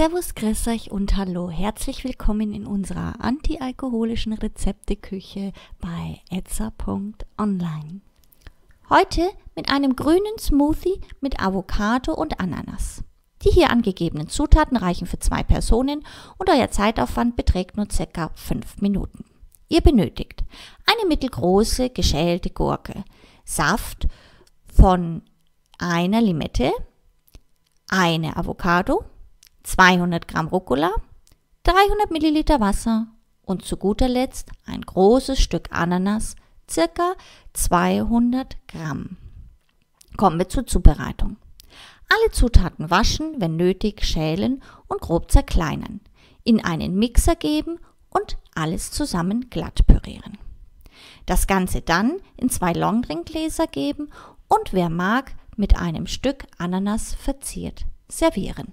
Servus, grüß euch und hallo. Herzlich willkommen in unserer antialkoholischen Rezepteküche bei etza.online. Heute mit einem grünen Smoothie mit Avocado und Ananas. Die hier angegebenen Zutaten reichen für zwei Personen und euer Zeitaufwand beträgt nur ca. 5 Minuten. Ihr benötigt eine mittelgroße geschälte Gurke, Saft von einer Limette, eine Avocado, 200 Gramm Rucola, 300 Milliliter Wasser und zu guter Letzt ein großes Stück Ananas, circa 200 Gramm. Kommen wir zur Zubereitung. Alle Zutaten waschen, wenn nötig, schälen und grob zerkleinern, in einen Mixer geben und alles zusammen glatt pürieren. Das Ganze dann in zwei Longdrinkgläser geben und wer mag, mit einem Stück Ananas verziert servieren.